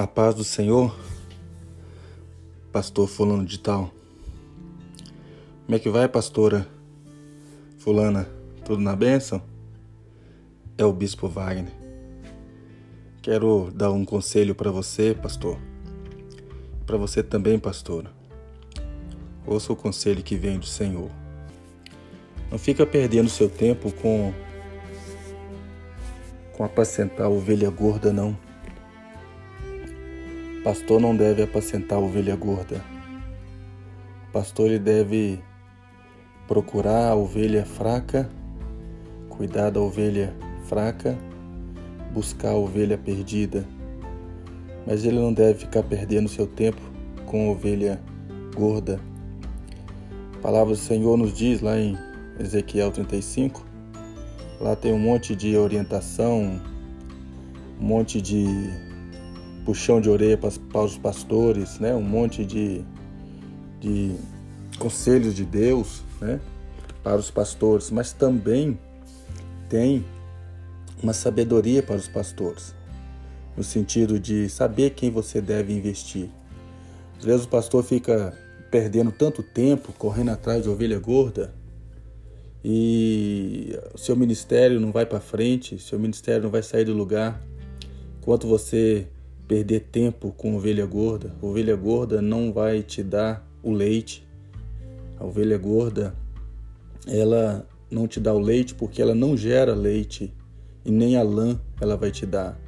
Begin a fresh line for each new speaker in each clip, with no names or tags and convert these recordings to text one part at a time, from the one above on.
A paz do Senhor, pastor fulano de tal. Como é que vai, pastora fulana? Tudo na bênção? É o bispo Wagner. Quero dar um conselho para você, pastor. Para você também, pastora. Ouça o conselho que vem do Senhor. Não fica perdendo seu tempo com com apacentar ovelha gorda não Pastor não deve apacentar a ovelha gorda. Pastor ele deve procurar a ovelha fraca, cuidar da ovelha fraca, buscar a ovelha perdida. Mas ele não deve ficar perdendo seu tempo com a ovelha gorda. A palavra do Senhor nos diz lá em Ezequiel 35, lá tem um monte de orientação, um monte de puxão de orelha para, os pastores, né? um monte de, de conselhos de Deus né? para os pastores, mas também tem uma sabedoria para os pastores, no sentido de saber quem você deve investir. Às vezes o pastor fica perdendo tanto tempo correndo atrás de ovelha gorda e seu ministério não vai para frente, seu ministério não vai sair do lugar. Enquanto você perder tempo com ovelha gorda. ovelha gorda não vai te dar o leite. A ovelha gorda, ela não te dá o leite porque ela não gera leite e nem a lã ela vai te dar,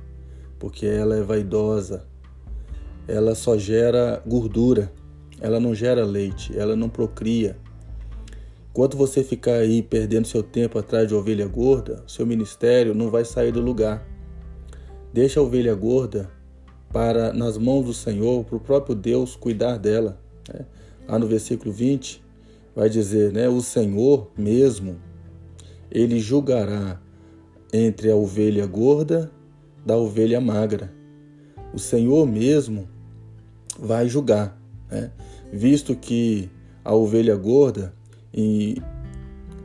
porque ela é vaidosa. Ela só gera gordura. Ela não gera leite, ela não procria. Enquanto você ficar aí perdendo seu tempo atrás de ovelha gorda, seu ministério não vai sair do lugar. Deixa a ovelha gorda para nas mãos do Senhor, para o próprio Deus cuidar dela. Né? Lá no versículo 20 vai dizer, né, o Senhor mesmo, ele julgará entre a ovelha gorda da ovelha magra. O Senhor mesmo vai julgar, né? visto que a ovelha gorda e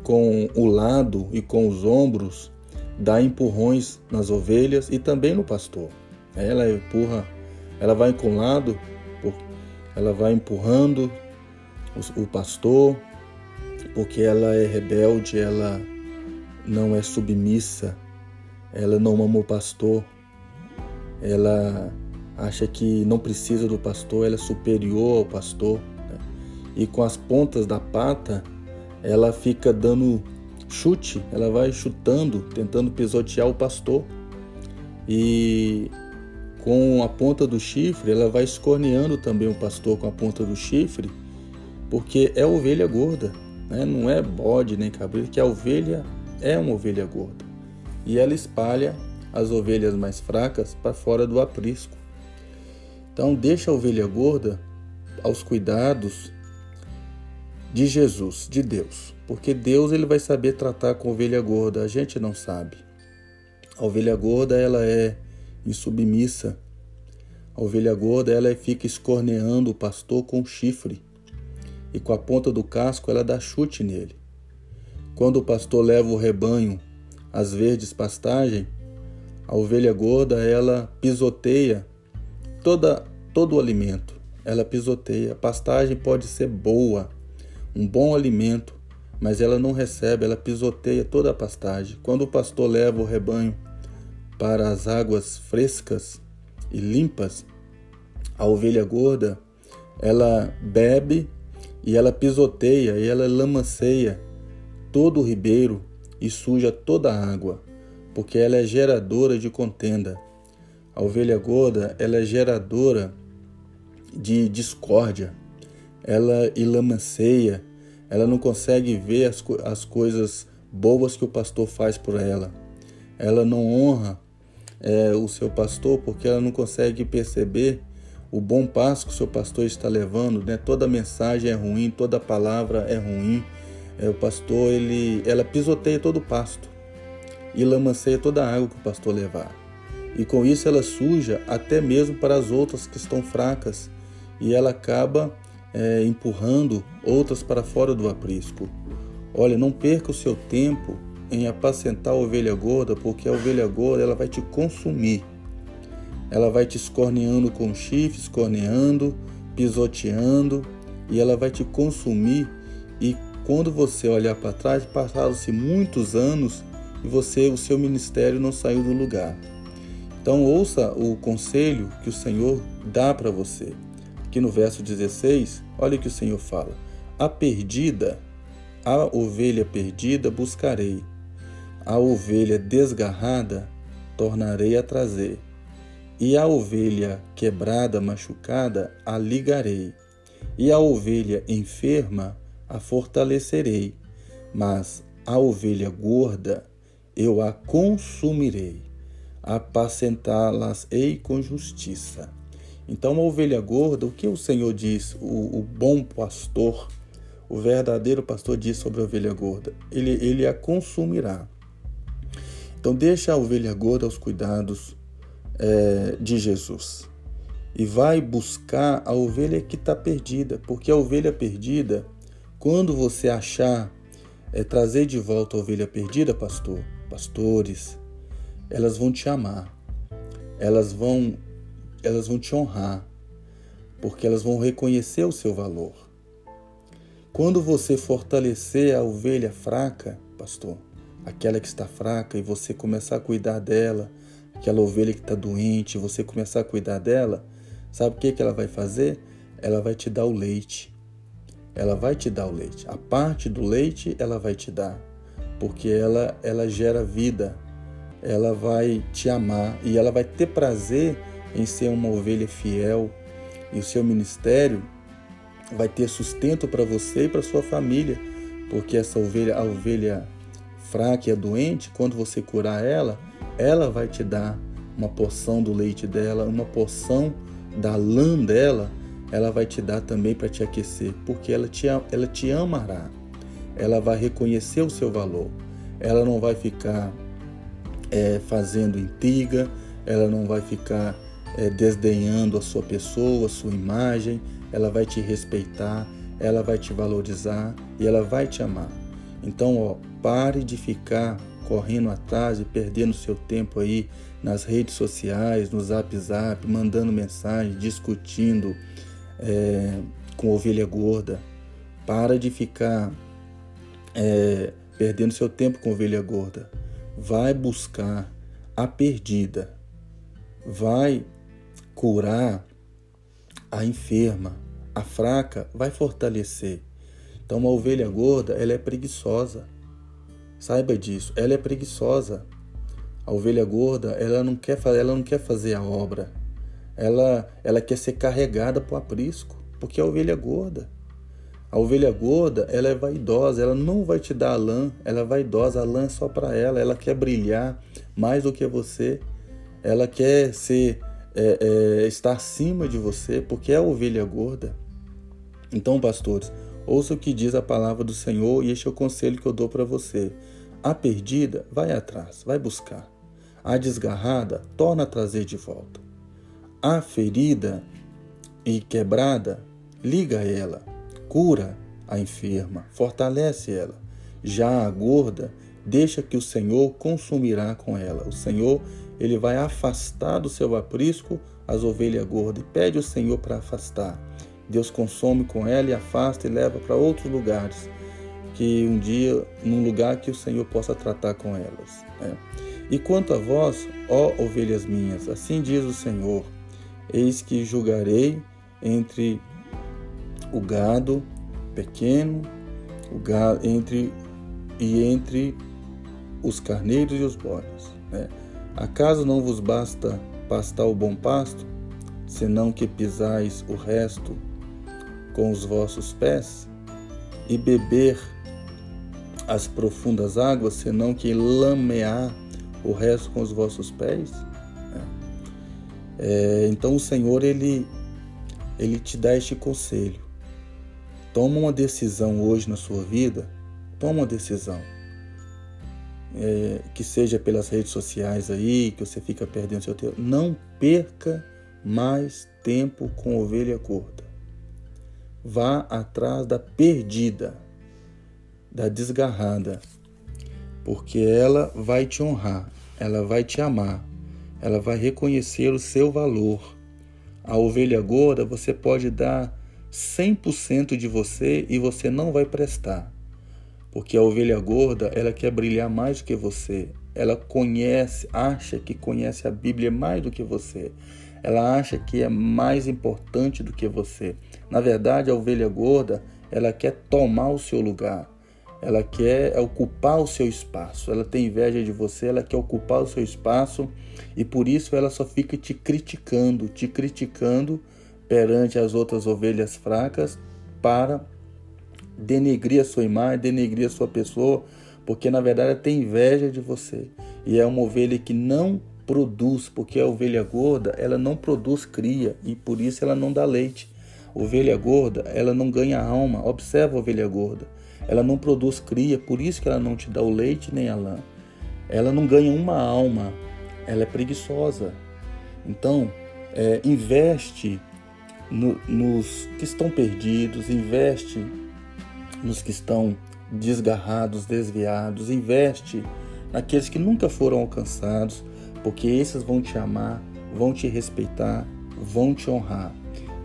com o lado e com os ombros dá empurrões nas ovelhas e também no pastor. Ela empurra, ela vai com um lado, ela vai empurrando o pastor, porque ela é rebelde, ela não é submissa, ela não ama o pastor, ela acha que não precisa do pastor, ela é superior ao pastor. Né? E com as pontas da pata, ela fica dando chute, ela vai chutando, tentando pisotear o pastor. E com a ponta do chifre, ela vai escorneando também o pastor com a ponta do chifre, porque é ovelha gorda, né? não é bode nem cabrito, que a ovelha é uma ovelha gorda. E ela espalha as ovelhas mais fracas para fora do aprisco. Então, deixa a ovelha gorda aos cuidados de Jesus, de Deus, porque Deus ele vai saber tratar com ovelha gorda, a gente não sabe. A ovelha gorda ela é insubmissa. A ovelha gorda ela fica escorneando o pastor com chifre e com a ponta do casco ela dá chute nele. Quando o pastor leva o rebanho às verdes pastagens, a ovelha gorda ela pisoteia toda todo o alimento. Ela pisoteia. A pastagem pode ser boa, um bom alimento, mas ela não recebe, ela pisoteia toda a pastagem. Quando o pastor leva o rebanho para as águas frescas e limpas, a ovelha gorda, ela bebe e ela pisoteia e ela lamanceia todo o ribeiro e suja toda a água, porque ela é geradora de contenda. A ovelha gorda, ela é geradora de discórdia. Ela ilamanceia, ela não consegue ver as, as coisas boas que o pastor faz por ela. Ela não honra é, o seu pastor porque ela não consegue perceber o bom passo que o seu pastor está levando, né? Toda mensagem é ruim, toda palavra é ruim. É, o pastor, ele, ela pisoteia todo o pasto e lamanceia toda a água que o pastor levar. E com isso ela suja até mesmo para as outras que estão fracas e ela acaba é, empurrando outras para fora do aprisco. Olha, não perca o seu tempo em apacentar a ovelha gorda, porque a ovelha gorda ela vai te consumir. ela vai te escorneando com chifre, escorneando, pisoteando, e ela vai te consumir. E quando você olhar para trás, passaram-se muitos anos e você, o seu ministério não saiu do lugar. Então ouça o conselho que o Senhor dá para você. Aqui no verso 16, olha o que o Senhor fala: A perdida, a ovelha perdida buscarei, a ovelha desgarrada tornarei a trazer, e a ovelha quebrada, machucada, a ligarei, e a ovelha enferma a fortalecerei, mas a ovelha gorda eu a consumirei, apacentá-las-ei com justiça. Então, a ovelha gorda, o que o Senhor diz, o, o, bom pastor, o verdadeiro pastor diz sobre a ovelha gorda? Ele, ele a consumirá. Então, deixa a ovelha gorda aos cuidados é, de Jesus e vai buscar a ovelha que está perdida, porque a ovelha perdida, quando você achar, é, trazer de volta a ovelha perdida, pastor, pastores, elas vão te amar, elas vão, elas vão te honrar, porque elas vão reconhecer o seu valor. Quando você fortalecer a ovelha fraca, pastor, aquela que está fraca, e você começar a cuidar dela, aquela ovelha que está doente, você começar a cuidar dela, sabe o que, que ela vai fazer? Ela vai te dar o leite. Ela vai te dar o leite. A parte do leite ela vai te dar, porque ela, ela gera vida, ela vai te amar e ela vai ter prazer em ser uma ovelha fiel e o seu ministério vai ter sustento para você e para sua família, porque essa ovelha, a ovelha fraca e a doente, quando você curar ela, ela vai te dar uma porção do leite dela, uma porção da lã dela, ela vai te dar também para te aquecer, porque ela te, ela te amará. Ela vai reconhecer o seu valor. Ela não vai ficar é, fazendo intriga, ela não vai ficar é, desdenhando a sua pessoa, a sua imagem, ela vai te respeitar, ela vai te valorizar e ela vai te amar. Então, ó, pare de ficar correndo atrás e perdendo seu tempo aí nas redes sociais, no zap zap, mandando mensagem, discutindo é, com ovelha gorda. Para de ficar é, perdendo seu tempo com ovelha gorda. Vai buscar a perdida. Vai curar a enferma. A fraca vai fortalecer. Então, uma ovelha gorda, ela é preguiçosa. Saiba disso, ela é preguiçosa. A ovelha gorda, ela não quer, ela não quer fazer a obra. Ela, ela quer ser carregada para o aprisco, porque é a ovelha gorda. A ovelha gorda, ela é vaidosa, ela não vai te dar a lã, ela é vaidosa, a lã é só para ela, ela quer brilhar mais do que você, ela quer ser, é, é, estar acima de você, porque é a ovelha gorda. Então, pastores, ouça o que diz a palavra do Senhor e este é o conselho que eu dou para você. A perdida, vai atrás, vai buscar. A desgarrada, torna a trazer de volta. A ferida e quebrada, liga ela, cura a enferma, fortalece ela. Já a gorda, deixa que o Senhor consumirá com ela. O Senhor, ele vai afastar do seu aprisco as ovelhas gordas e pede ao Senhor para afastar. Deus consome com ela e afasta e leva para outros lugares que um dia, num lugar que o Senhor possa tratar com elas. Né? E quanto a vós, ó ovelhas minhas, assim diz o Senhor: Eis que julgarei entre o gado pequeno, o gado, entre e entre os carneiros e os bodes. Né? Acaso não vos basta pastar o bom pasto, senão que pisais o resto com os vossos pés, e beber as profundas águas, senão que lamear o resto com os vossos pés? É, é, então o Senhor ele, ele te dá este conselho. Toma uma decisão hoje na sua vida, toma uma decisão. É, que seja pelas redes sociais aí, que você fica perdendo seu tempo. Não perca mais tempo com ovelha gorda. Vá atrás da perdida da desgarrada, porque ela vai te honrar, ela vai te amar, ela vai reconhecer o seu valor. A ovelha gorda, você pode dar 100% de você e você não vai prestar. Porque a ovelha gorda, ela quer brilhar mais do que você. Ela conhece, acha que conhece a Bíblia mais do que você. Ela acha que é mais importante do que você. Na verdade, a ovelha gorda, ela quer tomar o seu lugar. Ela quer ocupar o seu espaço. Ela tem inveja de você, ela quer ocupar o seu espaço e por isso ela só fica te criticando, te criticando perante as outras ovelhas fracas para denegrir a sua imagem, denegrir a sua pessoa, porque na verdade ela tem inveja de você. E é uma ovelha que não produz, porque a ovelha gorda, ela não produz cria e por isso ela não dá leite. Ovelha gorda, ela não ganha alma. Observa a ovelha gorda. Ela não produz cria, por isso que ela não te dá o leite nem a lã. Ela não ganha uma alma. Ela é preguiçosa. Então, é, investe no, nos que estão perdidos, investe nos que estão desgarrados, desviados, investe naqueles que nunca foram alcançados, porque esses vão te amar, vão te respeitar, vão te honrar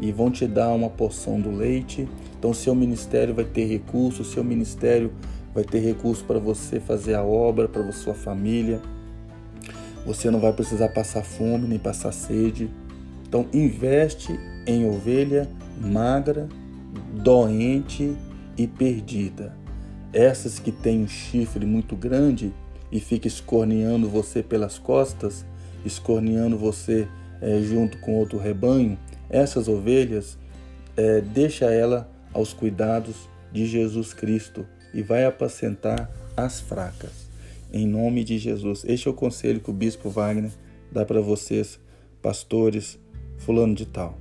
e vão te dar uma porção do leite. Então, seu ministério vai ter recursos, seu ministério vai ter recurso para você fazer a obra, para sua família. Você não vai precisar passar fome nem passar sede. Então, investe em ovelha magra, doente e perdida. Essas que têm um chifre muito grande e fica escorneando você pelas costas, escorneando você é, junto com outro rebanho, essas ovelhas, é, deixa ela aos cuidados de Jesus Cristo e vai apacentar as fracas. Em nome de Jesus. Este é o conselho que o bispo Wagner dá para vocês, pastores, fulano de tal.